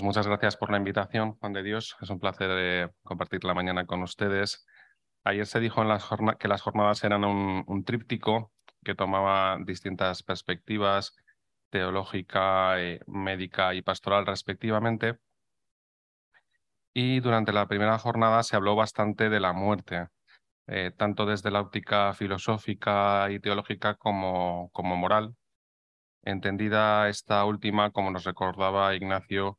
Muchas gracias por la invitación, Juan de Dios. Es un placer eh, compartir la mañana con ustedes. Ayer se dijo en que las jornadas eran un, tríptico que tomaba distintas perspectivas teológica, eh, médica y pastoral respectivamente. Y durante la primera jornada se habló bastante de la muerte, eh, tanto desde la óptica filosófica y teológica como, como moral, entendida esta última, como nos recordaba Ignacio,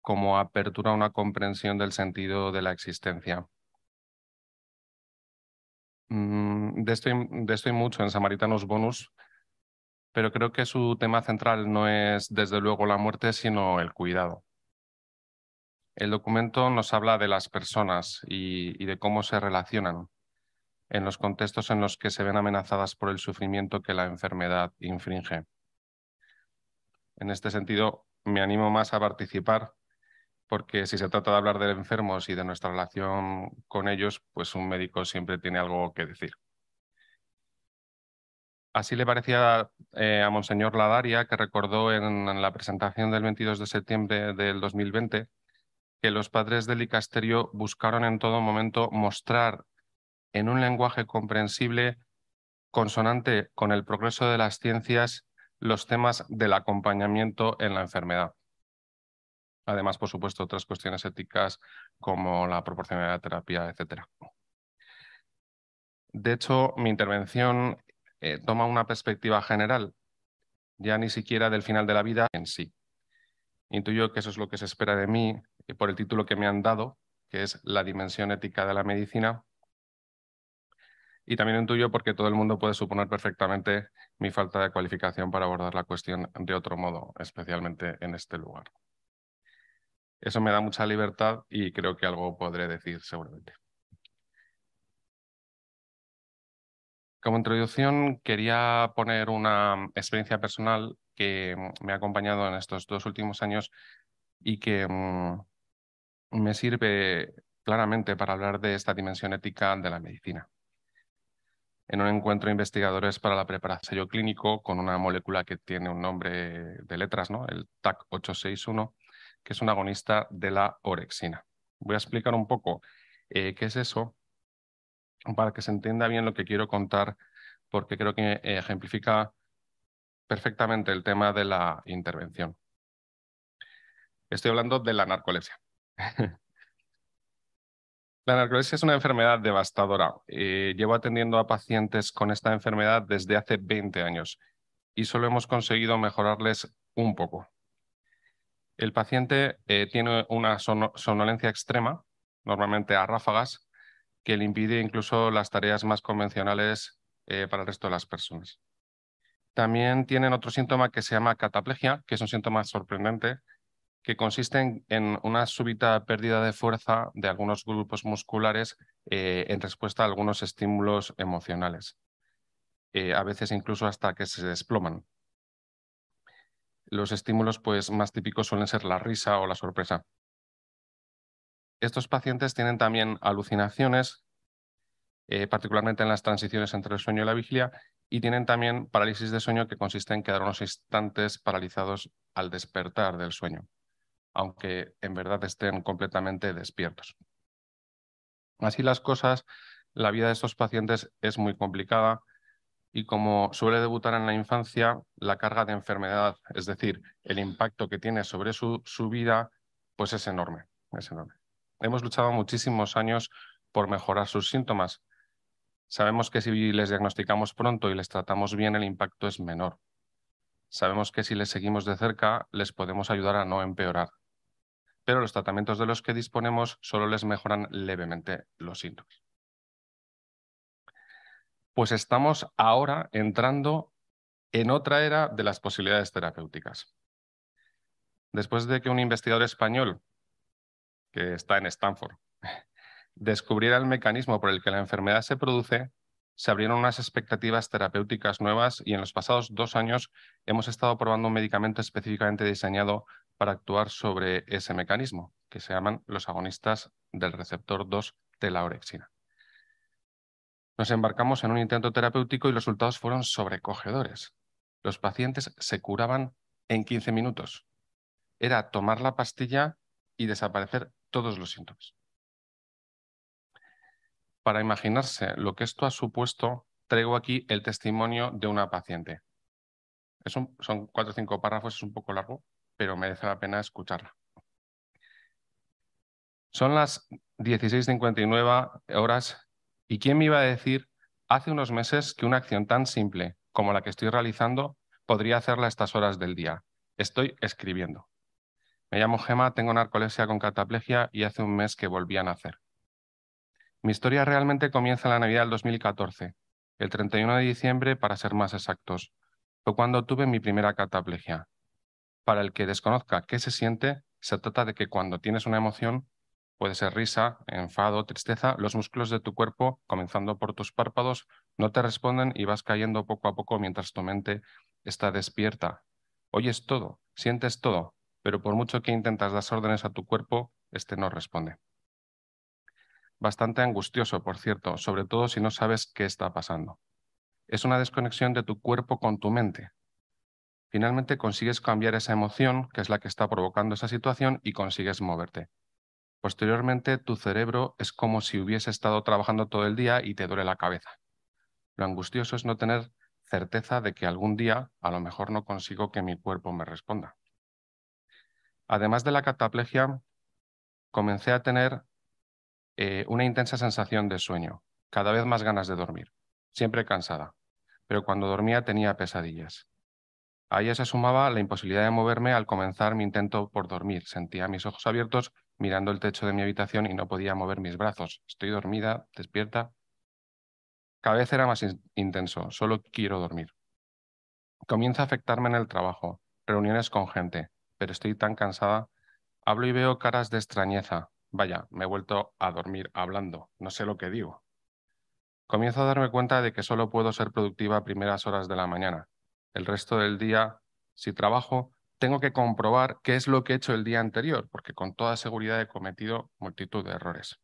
como apertura a una comprensión del sentido de la existencia. Mm, de, esto mucho en Samaritanos Bonus, pero creo que su tema central no es desde luego la muerte, sino el cuidado. El documento nos habla de las personas y, de cómo se relacionan en los contextos en los que se ven amenazadas por el sufrimiento que la enfermedad infringe. En este sentido, me animo más a participar porque si se trata de hablar de enfermos y de nuestra relación con ellos, pues un médico siempre tiene algo que decir. Así le parecía eh, a Monseñor Ladaria, que recordó en, la presentación del 22 de septiembre del 2020 que los padres del Icasterio buscaron en todo momento mostrar en un lenguaje comprensible, consonante con el progreso de las ciencias, los temas del acompañamiento en la enfermedad. Además, por supuesto, otras cuestiones éticas como la proporcionalidad de terapia, etc. De hecho, mi intervención eh, toma una perspectiva general, ya ni siquiera del final de la vida en sí. Intuyo que eso es lo que se espera de mí y por el título que me han dado, que es La dimensión ética de la medicina. Y también intuyo porque todo el mundo puede suponer perfectamente mi falta de cualificación para abordar la cuestión de otro modo, especialmente en este lugar. Eso me da mucha libertad y creo que algo podré decir seguramente. Como introducción, quería poner una experiencia personal que me ha acompañado en estos dos últimos años y que mm, me sirve claramente para hablar de esta dimensión ética de la medicina. En un encuentro de investigadores para la preparación clínico con una molécula que tiene un nombre de letras, ¿no? el TAC 861, que es un agonista de la orexina. Voy a explicar un poco eh, qué es eso para que se entienda bien lo que quiero contar, porque creo que eh, ejemplifica perfectamente el tema de la intervención. Estoy hablando de la narcolepsia. La narcolepsia es una enfermedad devastadora. Eh, llevo atendiendo a pacientes con esta enfermedad desde hace 20 años y solo hemos conseguido mejorarles un poco. El paciente eh, tiene una somnolencia extrema, normalmente a ráfagas, que le impide incluso las tareas más convencionales eh, para el resto de las personas. También tienen otro síntoma que se llama cataplegia, que es un síntoma sorprendente, que consiste en, una súbita pérdida de fuerza de algunos grupos musculares eh, en respuesta a algunos estímulos emocionales, a veces incluso hasta que se desploman. Los estímulos pues, más típicos suelen ser la risa o la sorpresa. Estos pacientes tienen también alucinaciones, eh, particularmente en las transiciones entre el sueño y la vigilia, y tienen también parálisis de sueño que consiste en quedar unos instantes paralizados al despertar del sueño, aunque en verdad estén completamente despiertos. Así las cosas, la vida de estos pacientes es muy complicada y como suele debutar en la infancia, la carga de enfermedad, es decir, el impacto que tiene sobre su, su vida, pues es enorme, es enorme. Hemos luchado muchísimos años por mejorar sus síntomas. Sabemos que si les diagnosticamos pronto y les tratamos bien, el impacto es menor. Sabemos que si les seguimos de cerca, les podemos ayudar a no empeorar. Pero los tratamientos de los que disponemos solo les mejoran levemente los síntomas pues estamos ahora entrando en otra era de las posibilidades terapéuticas. Después de que un investigador español, que está en Stanford, descubriera el mecanismo por el que la enfermedad se produce, se abrieron unas expectativas terapéuticas nuevas y en los pasados dos años hemos estado probando un medicamento específicamente diseñado para actuar sobre ese mecanismo, que se llaman los agonistas del receptor 2 de la orexina. Nos embarcamos en un intento terapéutico y los resultados fueron sobrecogedores. Los pacientes se curaban en 15 minutos. era tomar la pastilla y desaparecer todos los síntomas. Para imaginarse lo que esto ha supuesto, traigo aquí el testimonio de una paciente. son cuatro o cinco párrafos, es un poco largo, pero merece la pena escucharla. Son las 16.59 horas y ¿quién me iba a decir hace unos meses que una acción tan simple como la que estoy realizando podría hacerla a estas horas del día? Estoy escribiendo. Me llamo Gema, tengo narcolepsia con cataplegia y hace un mes que volví a nacer. Mi historia realmente comienza en la Navidad del 2014, el 31 de diciembre para ser más exactos. Fue cuando tuve mi primera cataplegia. Para el que desconozca qué se siente, se trata de que cuando tienes una emoción, puede ser risa, enfado, tristeza, los músculos de tu cuerpo, comenzando por tus párpados, no te responden y vas cayendo poco a poco mientras tu mente está despierta. Oyes todo, sientes todo, pero por mucho que intentas dar órdenes a tu cuerpo, este no responde bastante angustioso, por cierto, sobre todo si no sabes qué está pasando. Es una desconexión de tu cuerpo con tu mente. Finalmente consigues cambiar esa emoción, que es la que está provocando esa situación, y consigues moverte. Posteriormente, tu cerebro es como si hubiese estado trabajando todo el día y te duele la cabeza. Lo angustioso es no tener certeza de que algún día a lo mejor no consigo que mi cuerpo me responda. Además de la cataplegia, comencé a tener eh, una intensa sensación de sueño, cada vez más ganas de dormir, siempre cansada, pero cuando dormía tenía pesadillas. A ella se sumaba la imposibilidad de moverme al comenzar mi intento por dormir. Sentía mis ojos abiertos mirando el techo de mi habitación y no podía mover mis brazos. Estoy dormida, despierta. Cada vez era más intenso, solo quiero dormir. Comienza a afectarme en el trabajo, reuniones con gente, pero estoy tan cansada. Hablo y veo caras de extrañeza, Vaya, me he vuelto a dormir hablando, no sé lo que digo. Comienzo a darme cuenta de que solo puedo ser productiva a primeras horas de la mañana. El resto del día, si trabajo, tengo que comprobar qué es lo que he hecho el día anterior, porque con toda seguridad he cometido multitud de errores.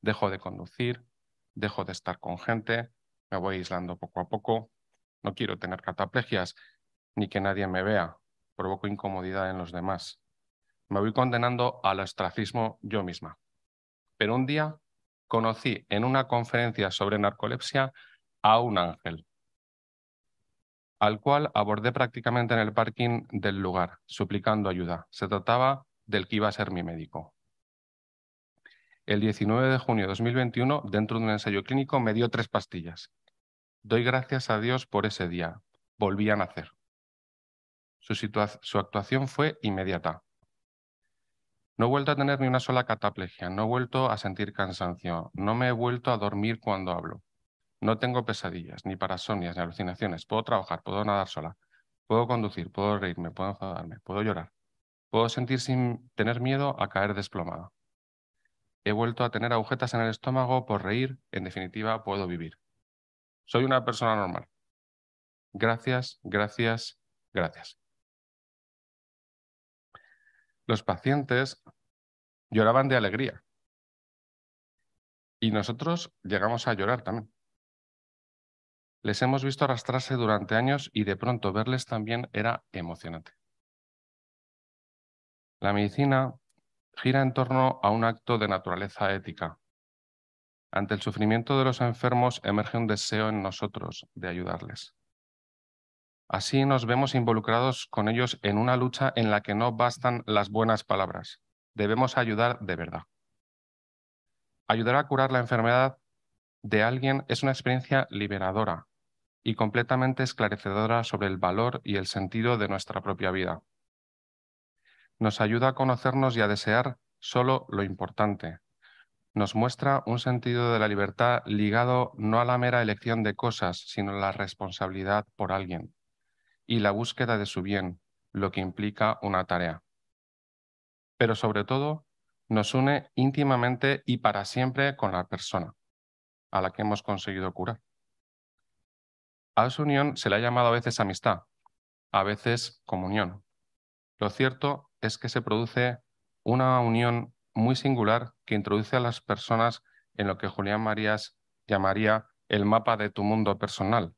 Dejo de conducir, dejo de estar con gente, me voy aislando poco a poco, no quiero tener cataplegias ni que nadie me vea, provoco incomodidad en los demás me voy condenando al ostracismo yo misma. Pero un día conocí en una conferencia sobre narcolepsia a un ángel, al cual abordé prácticamente en el parking del lugar, suplicando ayuda. Se trataba del que iba a ser mi médico. El 19 de junio de 2021, dentro de un ensayo clínico, me dio tres pastillas. Doy gracias a Dios por ese día. Volví a nacer. Su, actuación fue inmediata. No he vuelto a tener ni una sola cataplegia, no he vuelto a sentir cansancio, no me he vuelto a dormir cuando hablo. No tengo pesadillas, ni parasonias, ni alucinaciones. Puedo trabajar, puedo nadar sola, puedo conducir, puedo reírme, puedo enfadarme, puedo llorar. Puedo sentir sin tener miedo a caer desplomada. He vuelto a tener agujetas en el estómago por reír, en definitiva, puedo vivir. Soy una persona normal. Gracias, gracias, gracias. Los pacientes lloraban de alegría. Y nosotros llegamos a llorar también. Les hemos visto arrastrarse durante años y de pronto verles también era emocionante. La medicina gira en torno a un acto de naturaleza ética. Ante el sufrimiento de los enfermos emerge un deseo en nosotros de ayudarles. Así nos vemos involucrados con ellos en una lucha en la que no bastan las buenas palabras. Debemos ayudar de verdad. Ayudar a curar la enfermedad de alguien es una experiencia liberadora y completamente esclarecedora sobre el valor y el sentido de nuestra propia vida. Nos ayuda a conocernos y a desear solo lo importante. Nos muestra un sentido de la libertad ligado no a la mera elección de cosas, sino a la responsabilidad por alguien y la búsqueda de su bien, lo que implica una tarea. Pero sobre todo, nos une íntimamente y para siempre con la persona a la que hemos conseguido curar. A esa unión se le ha llamado a veces amistad, a veces comunión. Lo cierto es que se produce una unión muy singular que introduce a las personas en lo que Julián Marías llamaría el mapa de tu mundo personal,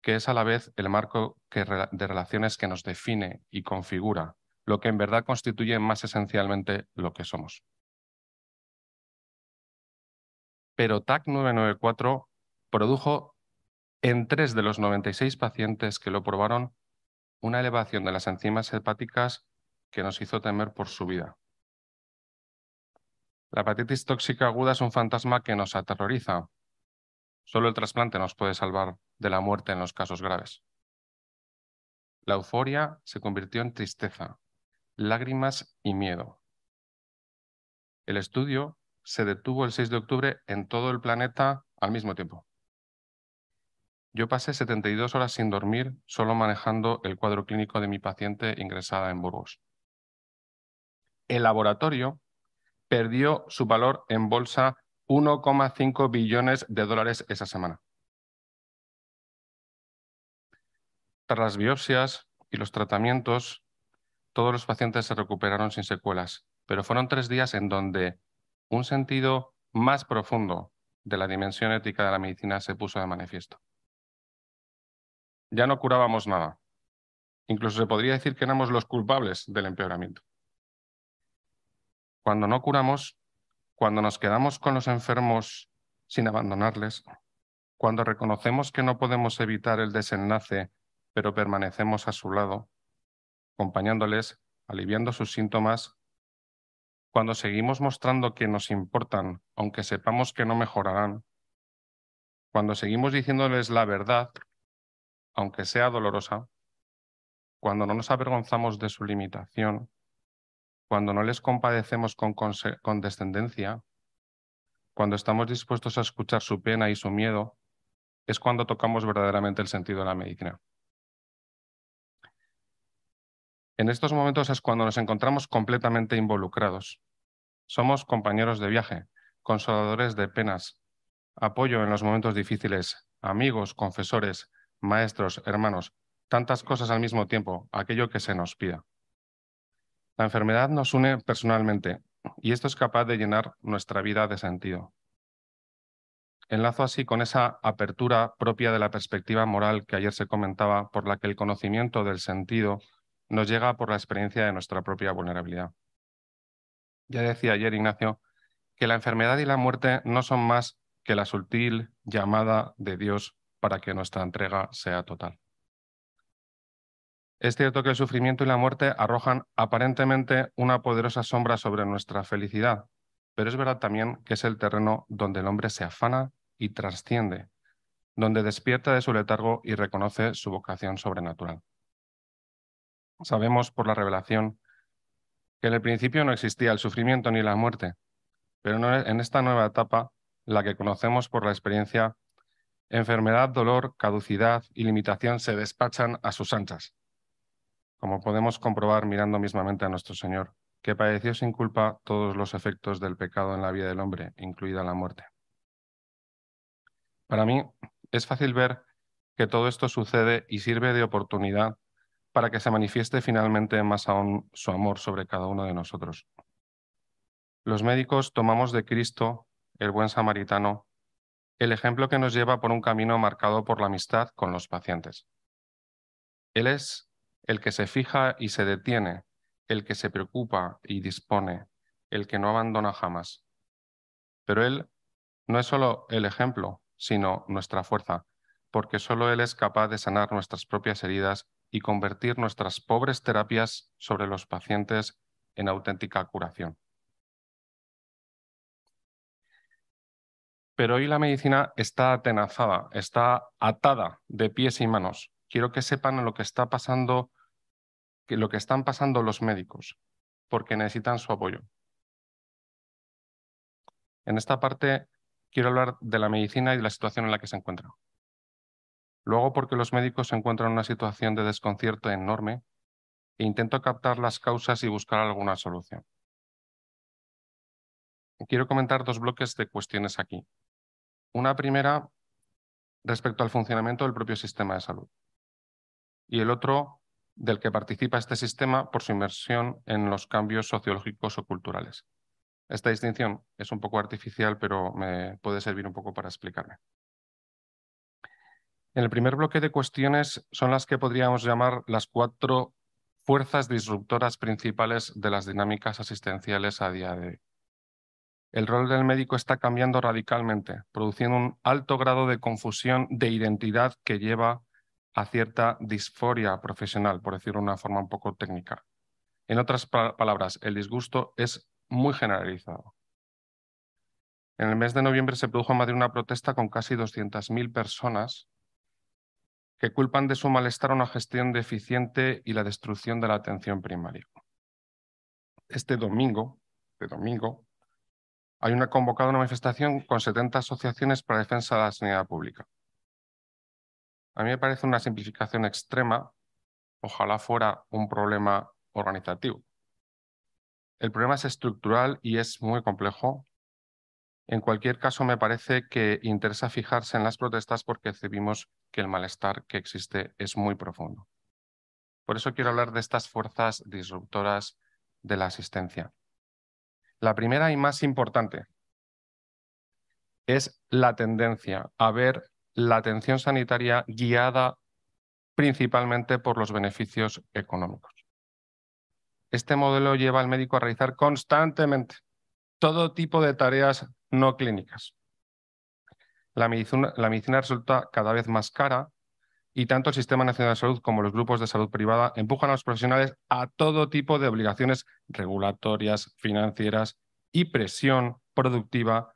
que es a la vez el marco de relaciones que nos define y configura, lo que en verdad constituye más esencialmente lo que somos. Pero TAC 994 produjo en tres de los 96 pacientes que lo probaron una elevación de las enzimas hepáticas que nos hizo temer por su vida. La hepatitis tóxica aguda es un fantasma que nos aterroriza. Solo el trasplante nos puede salvar de la muerte en los casos graves. La euforia se convirtió en tristeza, lágrimas y miedo. El estudio se detuvo el 6 de octubre en todo el planeta al mismo tiempo. Yo pasé 72 horas sin dormir solo manejando el cuadro clínico de mi paciente ingresada en Burgos. El laboratorio perdió su valor en bolsa 1,5 billones de dólares esa semana. Tras las biopsias y los tratamientos, todos los pacientes se recuperaron sin secuelas, pero fueron tres días en donde un sentido más profundo de la dimensión ética de la medicina se puso de manifiesto. Ya no curábamos nada. Incluso se podría decir que éramos los culpables del empeoramiento. Cuando no curamos, cuando nos quedamos con los enfermos sin abandonarles, cuando reconocemos que no podemos evitar el desenlace, pero permanecemos a su lado, acompañándoles, aliviando sus síntomas, cuando seguimos mostrando que nos importan, aunque sepamos que no mejorarán, cuando seguimos diciéndoles la verdad, aunque sea dolorosa, cuando no nos avergonzamos de su limitación, cuando no les compadecemos con condescendencia, cuando estamos dispuestos a escuchar su pena y su miedo, es cuando tocamos verdaderamente el sentido de la medicina. En estos momentos es cuando nos encontramos completamente involucrados. Somos compañeros de viaje, consoladores de penas, apoyo en los momentos difíciles, amigos, confesores, maestros, hermanos, tantas cosas al mismo tiempo, aquello que se nos pida. La enfermedad nos une personalmente y esto es capaz de llenar nuestra vida de sentido. Enlazo así con esa apertura propia de la perspectiva moral que ayer se comentaba, por la que el conocimiento del sentido nos llega por la experiencia de nuestra propia vulnerabilidad. Ya decía ayer Ignacio que la enfermedad y la muerte no son más que la sutil llamada de Dios para que nuestra entrega sea total. Es cierto que el sufrimiento y la muerte arrojan aparentemente una poderosa sombra sobre nuestra felicidad, pero es verdad también que es el terreno donde el hombre se afana y trasciende, donde despierta de su letargo y reconoce su vocación sobrenatural. Sabemos por la revelación que en el principio no existía el sufrimiento ni la muerte, pero en esta nueva etapa, la que conocemos por la experiencia, enfermedad, dolor, caducidad y limitación se despachan a sus anchas como podemos comprobar mirando mismamente a nuestro Señor, que padeció sin culpa todos los efectos del pecado en la vida del hombre, incluida la muerte. Para mí es fácil ver que todo esto sucede y sirve de oportunidad para que se manifieste finalmente más aún su amor sobre cada uno de nosotros. Los médicos tomamos de Cristo, el buen samaritano, el ejemplo que nos lleva por un camino marcado por la amistad con los pacientes. Él es el que se fija y se detiene, el que se preocupa y dispone, el que no abandona jamás. Pero Él no es solo el ejemplo, sino nuestra fuerza, porque solo Él es capaz de sanar nuestras propias heridas y convertir nuestras pobres terapias sobre los pacientes en auténtica curación. Pero hoy la medicina está atenazada, está atada de pies y manos quiero que sepan lo que está pasando, lo que están pasando los médicos, porque necesitan su apoyo. En esta parte quiero hablar de la medicina y de la situación en la que se encuentra. Luego porque los médicos se encuentran en una situación de desconcierto enorme e intento captar las causas y buscar alguna solución. Quiero comentar dos bloques de cuestiones aquí. Una primera respecto al funcionamiento del propio sistema de salud y el otro del que participa este sistema por su inmersión en los cambios sociológicos o culturales. Esta distinción es un poco artificial, pero me puede servir un poco para explicarme. En el primer bloque de cuestiones son las que podríamos llamar las cuatro fuerzas disruptoras principales de las dinámicas asistenciales a día de hoy. El rol del médico está cambiando radicalmente, produciendo un alto grado de confusión de identidad que lleva a cierta disforia profesional, por decirlo de una forma un poco técnica. En otras palabras, el disgusto es muy generalizado. En el mes de noviembre se produjo en Madrid una protesta con casi 200.000 personas que culpan de su malestar una gestión deficiente y la destrucción de la atención primaria. Este domingo, de domingo, hay una convocada una manifestación con 70 asociaciones para defensa de la sanidad pública. A mí me parece una simplificación extrema, ojalá fuera un problema organizativo. El problema es estructural y es muy complejo. En cualquier caso, me parece que interesa fijarse en las protestas porque percibimos que el malestar que existe es muy profundo. Por eso quiero hablar de estas fuerzas disruptoras de la asistencia. La primera y más importante es la tendencia a ver la atención sanitaria guiada principalmente por los beneficios económicos. Este modelo lleva al médico a realizar constantemente todo tipo de tareas no clínicas. La medicina, resulta cada vez más cara y tanto el Sistema Nacional de Salud como los grupos de salud privada empujan a los profesionales a todo tipo de obligaciones regulatorias, financieras y presión productiva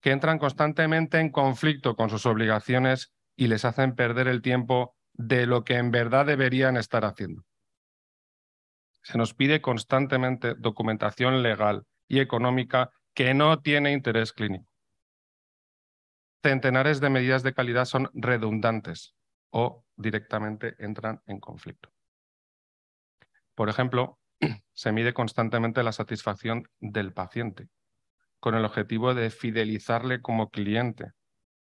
que entran constantemente en conflicto con sus obligaciones y les hacen perder el tiempo de lo que en verdad deberían estar haciendo. Se nos pide constantemente documentación legal y económica que no tiene interés clínico. Centenares de medidas de calidad son redundantes o directamente entran en conflicto. Por ejemplo, se mide constantemente la satisfacción del paciente, con el objetivo de fidelizarle como cliente,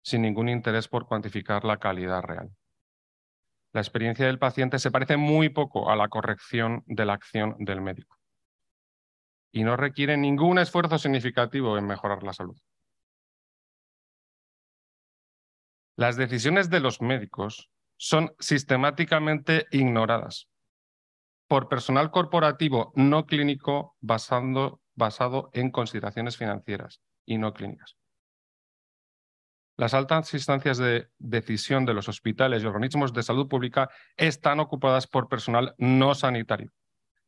sin ningún interés por cuantificar la calidad real la experiencia del paciente se parece muy poco a la corrección de la acción del médico y no requiere ningún esfuerzo significativo en mejorar la salud. Las decisiones de los médicos son sistemáticamente ignoradas por personal corporativo no clínico basado en consideraciones financieras y no clínicas. Las altas instancias de decisión de los hospitales y organismos de salud pública están ocupadas por personal no sanitario,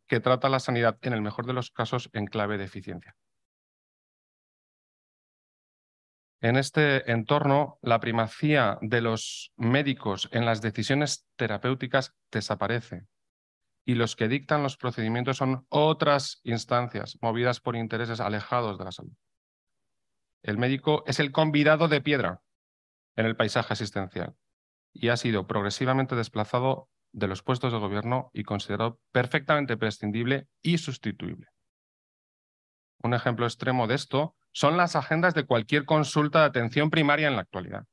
que trata la sanidad, en el mejor de los casos, en clave de eficiencia. En este entorno, la primacía de los médicos en las decisiones terapéuticas desaparece y los que dictan los procedimientos son otras instancias movidas por intereses alejados de la salud. El médico es el convidado de piedra en el paisaje asistencial y ha sido progresivamente desplazado de los puestos de gobierno y considerado perfectamente prescindible y sustituible. Un ejemplo extremo de esto son las agendas de cualquier consulta de atención primaria en la actualidad.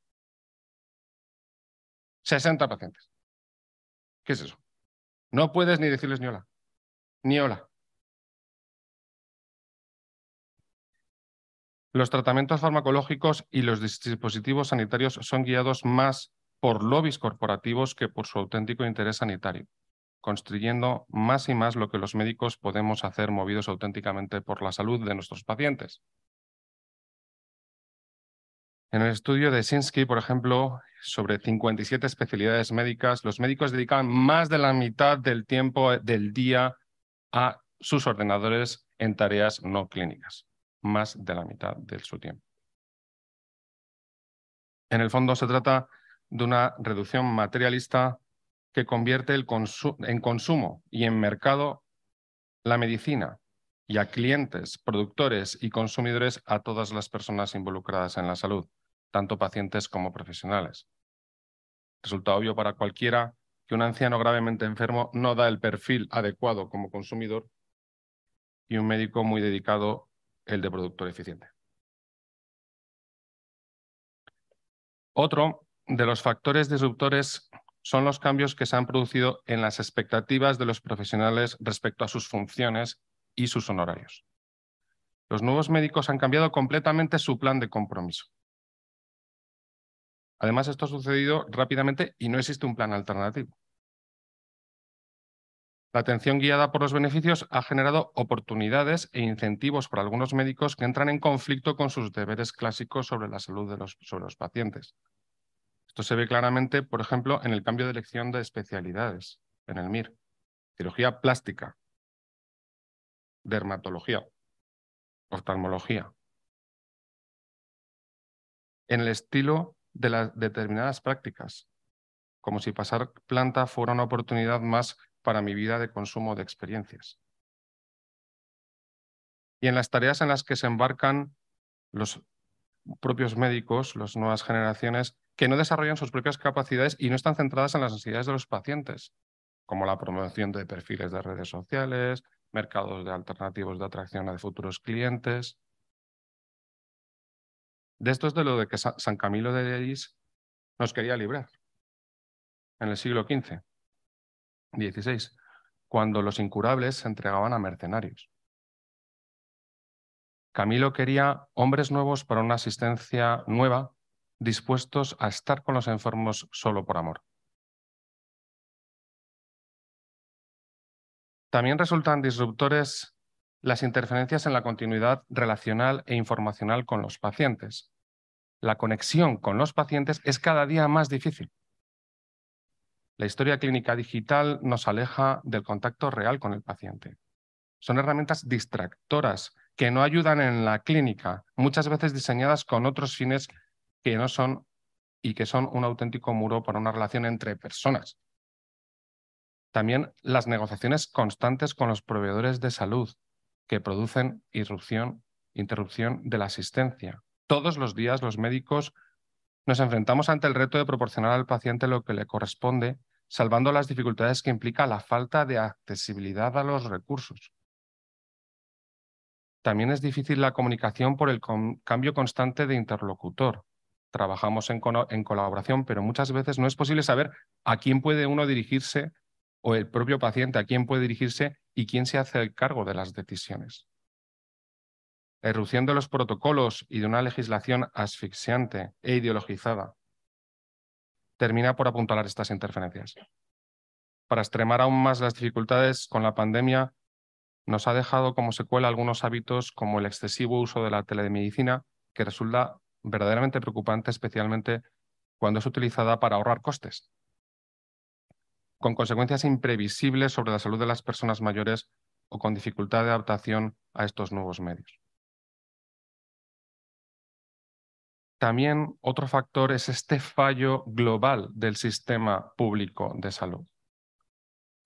60 pacientes. ¿Qué es eso? No puedes ni decirles ni hola. Ni hola. Los tratamientos farmacológicos y los dispositivos sanitarios son guiados más por lobbies corporativos que por su auténtico interés sanitario, construyendo más y más lo que los médicos podemos hacer movidos auténticamente por la salud de nuestros pacientes. En el estudio de Sinsky, por ejemplo, sobre 57 especialidades médicas, los médicos dedican más de la mitad del tiempo del día a sus ordenadores en tareas no clínicas más de la mitad de su tiempo. En el fondo se trata de una reducción materialista que convierte en consumo y en mercado la medicina y a clientes, productores y consumidores a todas las personas involucradas en la salud, tanto pacientes como profesionales. Resulta obvio para cualquiera que un anciano gravemente enfermo no da el perfil adecuado como consumidor y un médico muy dedicado el de productor eficiente. Otro de los factores disruptores son los cambios que se han producido en las expectativas de los profesionales respecto a sus funciones y sus honorarios. Los nuevos médicos han cambiado completamente su plan de compromiso. Además, esto ha sucedido rápidamente y no existe un plan alternativo. La atención guiada por los beneficios ha generado oportunidades e incentivos para algunos médicos que entran en conflicto con sus deberes clásicos sobre la salud de los, sobre los pacientes. Esto se ve claramente, por ejemplo, en el cambio de elección de especialidades en el MIR. Cirugía plástica, dermatología, oftalmología. En el estilo de las determinadas prácticas, como si pasar planta fuera una oportunidad más para mi vida de consumo de experiencias. Y en las tareas en las que se embarcan los propios médicos, las nuevas generaciones, que no desarrollan sus propias capacidades y no están centradas en las necesidades de los pacientes, como la promoción de perfiles de redes sociales, mercados de alternativos de atracción a futuros clientes. De esto es de lo de que San Camilo de Deis nos quería librar en el siglo XV. 16, cuando los incurables se entregaban a mercenarios. Camilo quería hombres nuevos para una asistencia nueva, dispuestos a estar con los enfermos solo por amor. También resultan disruptores las interferencias en la continuidad relacional e informacional con los pacientes. La conexión con los pacientes es cada día más difícil. La historia clínica digital nos aleja del contacto real con el paciente. Son herramientas distractoras que no ayudan en la clínica, muchas veces diseñadas con otros fines que no son y que son un auténtico muro para una relación entre personas. También las negociaciones constantes con los proveedores de salud que producen irrupción, interrupción de la asistencia. Todos los días los médicos nos enfrentamos ante el reto de proporcionar al paciente lo que le corresponde, salvando las dificultades que implica la falta de accesibilidad a los recursos. También es difícil la comunicación por el cambio constante de interlocutor. Trabajamos en, colaboración, pero muchas veces no es posible saber a quién puede uno dirigirse o el propio paciente a quién puede dirigirse y quién se hace el cargo de las decisiones. La irrupción de los protocolos y de una legislación asfixiante e ideologizada termina por apuntalar estas interferencias. Para extremar aún más las dificultades con la pandemia, nos ha dejado como secuela algunos hábitos como el excesivo uso de la telemedicina, que resulta verdaderamente preocupante, especialmente cuando es utilizada para ahorrar costes, con consecuencias imprevisibles sobre la salud de las personas mayores o con dificultad de adaptación a estos nuevos medios. También otro factor es este fallo global del sistema público de salud.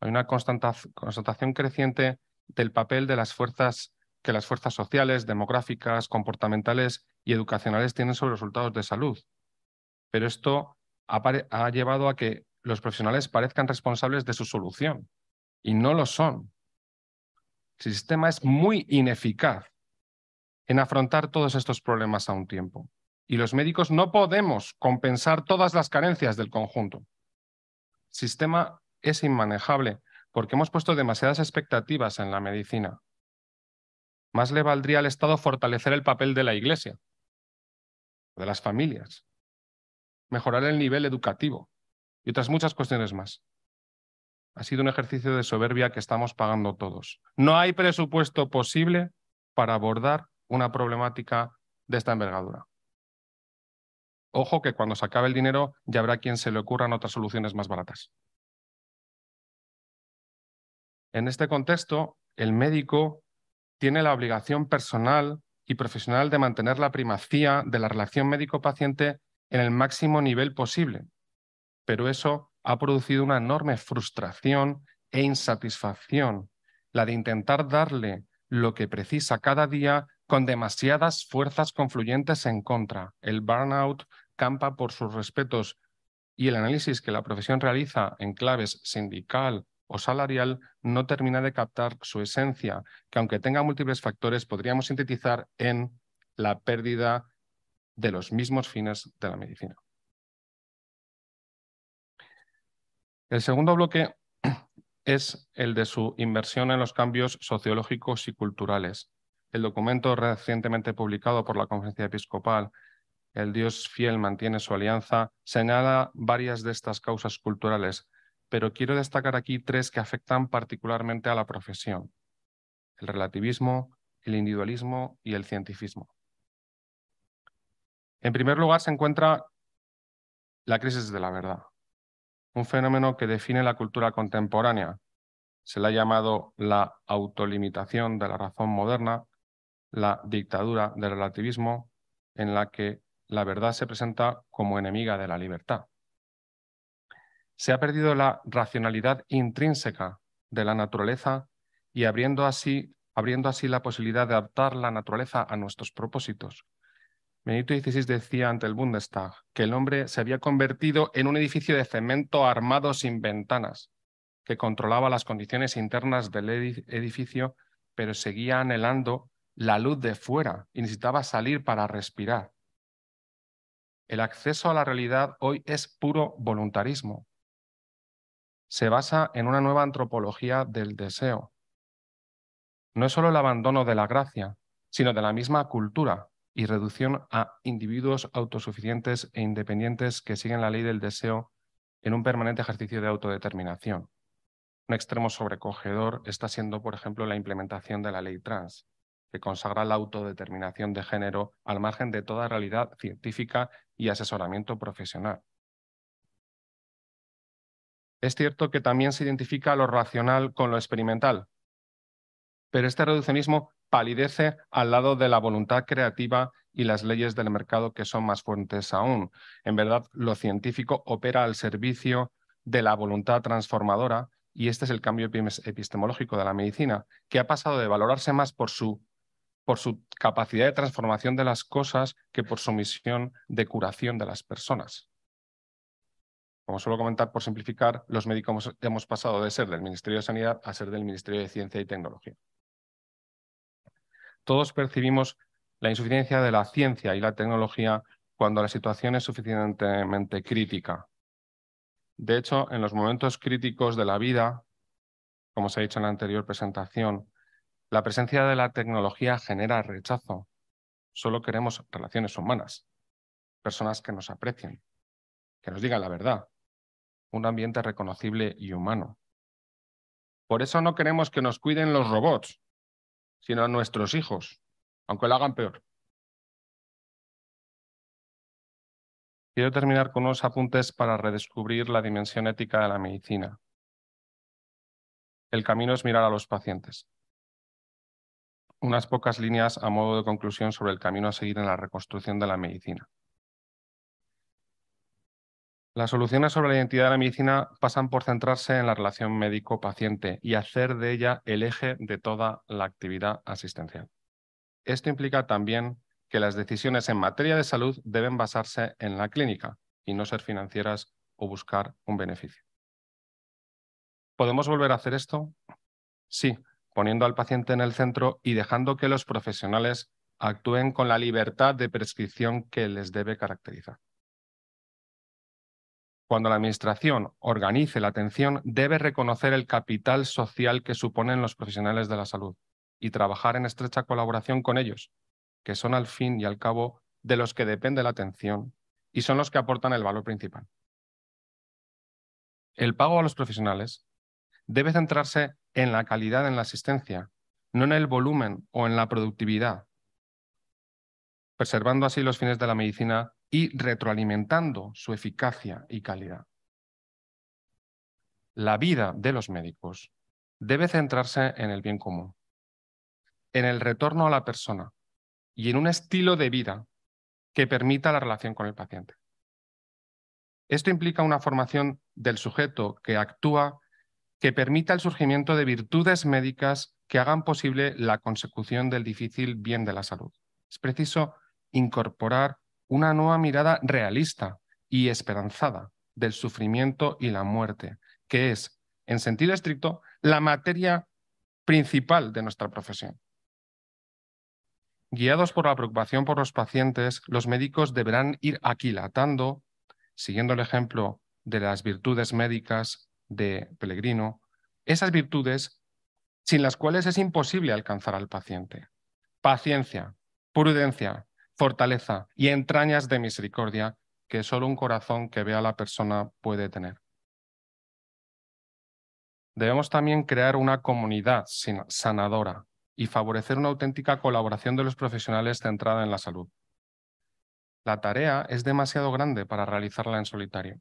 Hay una constatación creciente del papel de las fuerzas que las fuerzas sociales, demográficas, comportamentales y educacionales tienen sobre resultados de salud. Pero esto ha, llevado a que los profesionales parezcan responsables de su solución y no lo son. El sistema es muy ineficaz en afrontar todos estos problemas a un tiempo y los médicos no podemos compensar todas las carencias del conjunto. El sistema es inmanejable porque hemos puesto demasiadas expectativas en la medicina. Más le valdría al Estado fortalecer el papel de la Iglesia, de las familias, mejorar el nivel educativo y otras muchas cuestiones más. Ha sido un ejercicio de soberbia que estamos pagando todos. No hay presupuesto posible para abordar una problemática de esta envergadura. Ojo que cuando se acabe el dinero ya habrá quien se le ocurran otras soluciones más baratas. En este contexto, el médico tiene la obligación personal y profesional de mantener la primacía de la relación médico-paciente en el máximo nivel posible. Pero eso ha producido una enorme frustración e insatisfacción, la de intentar darle lo que precisa cada día con demasiadas fuerzas confluyentes en contra. El burnout campa por sus respetos y el análisis que la profesión realiza en claves sindical o salarial no termina de captar su esencia, que aunque tenga múltiples factores, podríamos sintetizar en la pérdida de los mismos fines de la medicina. El segundo bloque es el de su inversión en los cambios sociológicos y culturales. El documento recientemente publicado por la Conferencia Episcopal, El Dios fiel mantiene su alianza, señala varias de estas causas culturales, pero quiero destacar aquí tres que afectan particularmente a la profesión. El relativismo, el individualismo y el cientifismo. En primer lugar se encuentra la crisis de la verdad, un fenómeno que define la cultura contemporánea. Se le ha llamado la autolimitación de la razón moderna, la dictadura del relativismo, en la que la verdad se presenta como enemiga de la libertad. Se ha perdido la racionalidad intrínseca de la naturaleza y abriendo así, abriendo así la posibilidad de adaptar la naturaleza a nuestros propósitos. Benito XVI decía ante el Bundestag que el hombre se había convertido en un edificio de cemento armado sin ventanas, que controlaba las condiciones internas del edificio, pero seguía anhelando la luz de fuera y necesitaba salir para respirar. El acceso a la realidad hoy es puro voluntarismo. Se basa en una nueva antropología del deseo. No es solo el abandono de la gracia, sino de la misma cultura y reducción a individuos autosuficientes e independientes que siguen la ley del deseo en un permanente ejercicio de autodeterminación. Un extremo sobrecogedor está siendo, por ejemplo, la implementación de la ley trans, que consagra la autodeterminación de género al margen de toda realidad científica y asesoramiento profesional. Es cierto que también se identifica lo racional con lo experimental, pero este reduccionismo palidece al lado de la voluntad creativa y las leyes del mercado que son más fuertes aún. En verdad, lo científico opera al servicio de la voluntad transformadora y este es el cambio epistemológico de la medicina, que ha pasado de valorarse más por su por su capacidad de transformación de las cosas que por su misión de curación de las personas. Como suelo comentar, por simplificar, los médicos hemos pasado de ser del Ministerio de Sanidad a ser del Ministerio de Ciencia y Tecnología. Todos percibimos la insuficiencia de la ciencia y la tecnología cuando la situación es suficientemente crítica. De hecho, en los momentos críticos de la vida, como se ha dicho en la anterior presentación, la presencia de la tecnología genera rechazo. Solo queremos relaciones humanas, personas que nos aprecien, que nos digan la verdad, un ambiente reconocible y humano. Por eso no queremos que nos cuiden los robots, sino a nuestros hijos, aunque lo hagan peor. Quiero terminar con unos apuntes para redescubrir la dimensión ética de la medicina. El camino es mirar a los pacientes unas pocas líneas a modo de conclusión sobre el camino a seguir en la reconstrucción de la medicina. Las soluciones sobre la identidad de la medicina pasan por centrarse en la relación médico-paciente y hacer de ella el eje de toda la actividad asistencial. Esto implica también que las decisiones en materia de salud deben basarse en la clínica y no ser financieras o buscar un beneficio. ¿Podemos volver a hacer esto? Sí, poniendo al paciente en el centro y dejando que los profesionales actúen con la libertad de prescripción que les debe caracterizar. Cuando la Administración organice la atención, debe reconocer el capital social que suponen los profesionales de la salud y trabajar en estrecha colaboración con ellos, que son al fin y al cabo de los que depende la atención y son los que aportan el valor principal. El pago a los profesionales debe centrarse en la calidad en la asistencia, no en el volumen o en la productividad, preservando así los fines de la medicina y retroalimentando su eficacia y calidad. La vida de los médicos debe centrarse en el bien común, en el retorno a la persona y en un estilo de vida que permita la relación con el paciente. Esto implica una formación del sujeto que actúa que permita el surgimiento de virtudes médicas que hagan posible la consecución del difícil bien de la salud. Es preciso incorporar una nueva mirada realista y esperanzada del sufrimiento y la muerte, que es, en sentido estricto, la materia principal de nuestra profesión. Guiados por la preocupación por los pacientes, los médicos deberán ir aquilatando, siguiendo el ejemplo de las virtudes médicas, de Pellegrino, esas virtudes sin las cuales es imposible alcanzar al paciente. Paciencia, prudencia, fortaleza y entrañas de misericordia que solo un corazón que ve a la persona puede tener. Debemos también crear una comunidad sanadora y favorecer una auténtica colaboración de los profesionales centrada en la salud. La tarea es demasiado grande para realizarla en solitario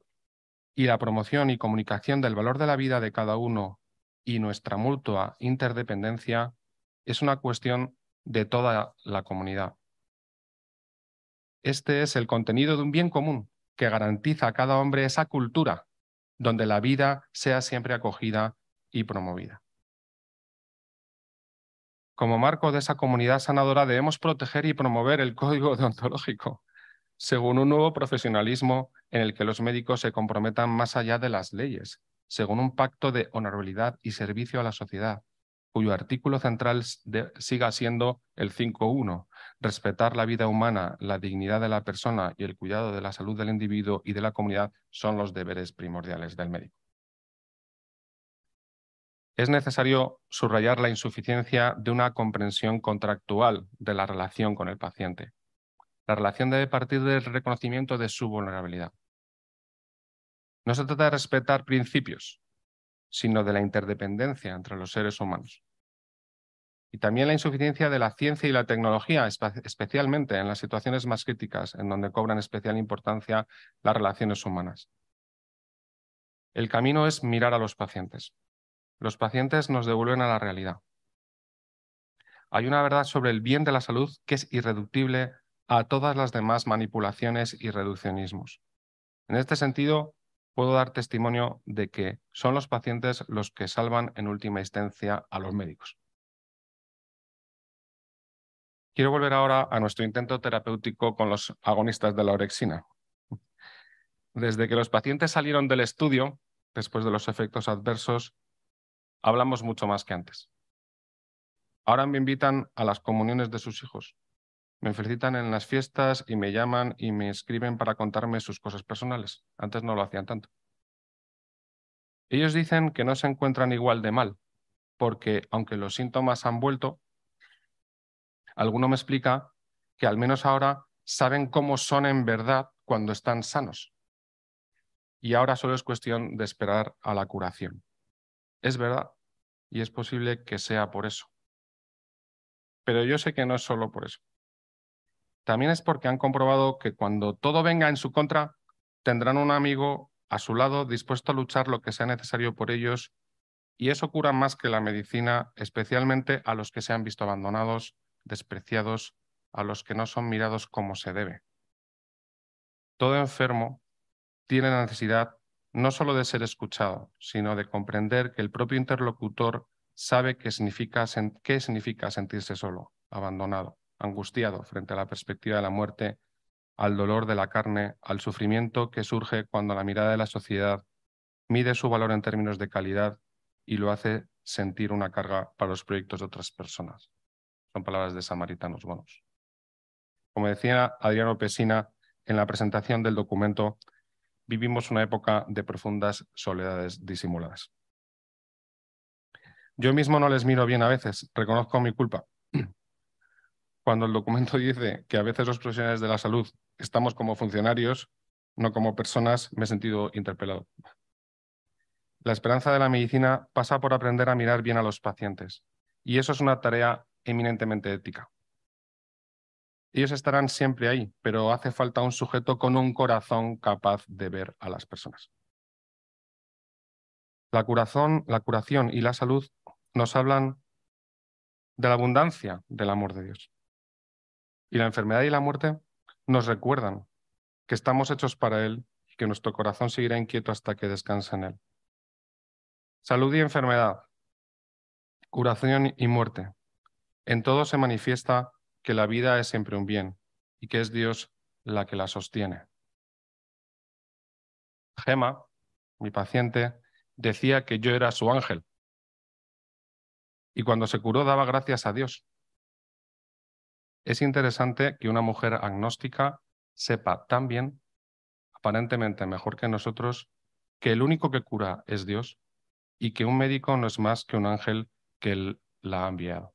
y la promoción y comunicación del valor de la vida de cada uno y nuestra mutua interdependencia es una cuestión de toda la comunidad. Este es el contenido de un bien común que garantiza a cada hombre esa cultura donde la vida sea siempre acogida y promovida. Como marco de esa comunidad sanadora debemos proteger y promover el código deontológico, según un nuevo profesionalismo en el que los médicos se comprometan más allá de las leyes, según un pacto de honorabilidad y servicio a la sociedad, cuyo artículo central siga siendo el 5.1, respetar la vida humana, la dignidad de la persona y el cuidado de la salud del individuo y de la comunidad son los deberes primordiales del médico. Es necesario subrayar la insuficiencia de una comprensión contractual de la relación con el paciente. La relación debe partir del reconocimiento de su vulnerabilidad. No se trata de respetar principios, sino de la interdependencia entre los seres humanos. Y también la insuficiencia de la ciencia y la tecnología, especialmente en las situaciones más críticas, en donde cobran especial importancia las relaciones humanas. El camino es mirar a los pacientes. Los pacientes nos devuelven a la realidad. Hay una verdad sobre el bien de la salud que es irreductible a todas las demás manipulaciones y reduccionismos. En este sentido, puedo dar testimonio de que son los pacientes los que salvan en última instancia a los médicos. Quiero volver ahora a nuestro intento terapéutico con los agonistas de la orexina. Desde que los pacientes salieron del estudio, después de los efectos adversos, hablamos mucho más que antes. Ahora me invitan a las comuniones de sus hijos. Me felicitan en las fiestas y me llaman y me escriben para contarme sus cosas personales. Antes no lo hacían tanto. Ellos dicen que no se encuentran igual de mal, porque aunque los síntomas han vuelto, alguno me explica que al menos ahora saben cómo son en verdad cuando están sanos. Y ahora solo es cuestión de esperar a la curación. Es verdad, y es posible que sea por eso. Pero yo sé que no es solo por eso. También es porque han comprobado que cuando todo venga en su contra, tendrán un amigo a su lado dispuesto a luchar lo que sea necesario por ellos, y eso cura más que la medicina, especialmente a los que se han visto abandonados, despreciados, a los que no son mirados como se debe. Todo enfermo tiene la necesidad no solo de ser escuchado, sino de comprender que el propio interlocutor sabe qué significa, qué significa sentirse solo, abandonado, angustiado frente a la perspectiva de la muerte, al dolor de la carne, al sufrimiento que surge cuando la mirada de la sociedad mide su valor en términos de calidad y lo hace sentir una carga para los proyectos de otras personas. Son palabras de samaritanos buenos. Como decía Adriano Pesina en la presentación del documento, vivimos una época de profundas soledades disimuladas. Yo mismo no les miro bien a veces, reconozco mi culpa. Cuando el documento dice que a veces los profesionales de la salud estamos como funcionarios, no como personas, me he sentido interpelado. La esperanza de la medicina pasa por aprender a mirar bien a los pacientes, y eso es una tarea eminentemente ética. Ellos estarán siempre ahí, pero hace falta un sujeto con un corazón capaz de ver a las personas. La, la curación y la salud nos hablan de la abundancia del amor de Dios. Y la enfermedad y la muerte nos recuerdan que estamos hechos para Él y que nuestro corazón seguirá inquieto hasta que descanse en Él. Salud y enfermedad, curación y muerte. En todo se manifiesta que la vida es siempre un bien y que es Dios la que la sostiene. Gema, mi paciente, decía que yo era su ángel. Y cuando se curó daba gracias a Dios. Es interesante que una mujer agnóstica sepa tan bien, aparentemente mejor que nosotros, que el único que cura es Dios y que un médico no es más que un ángel que él la ha enviado.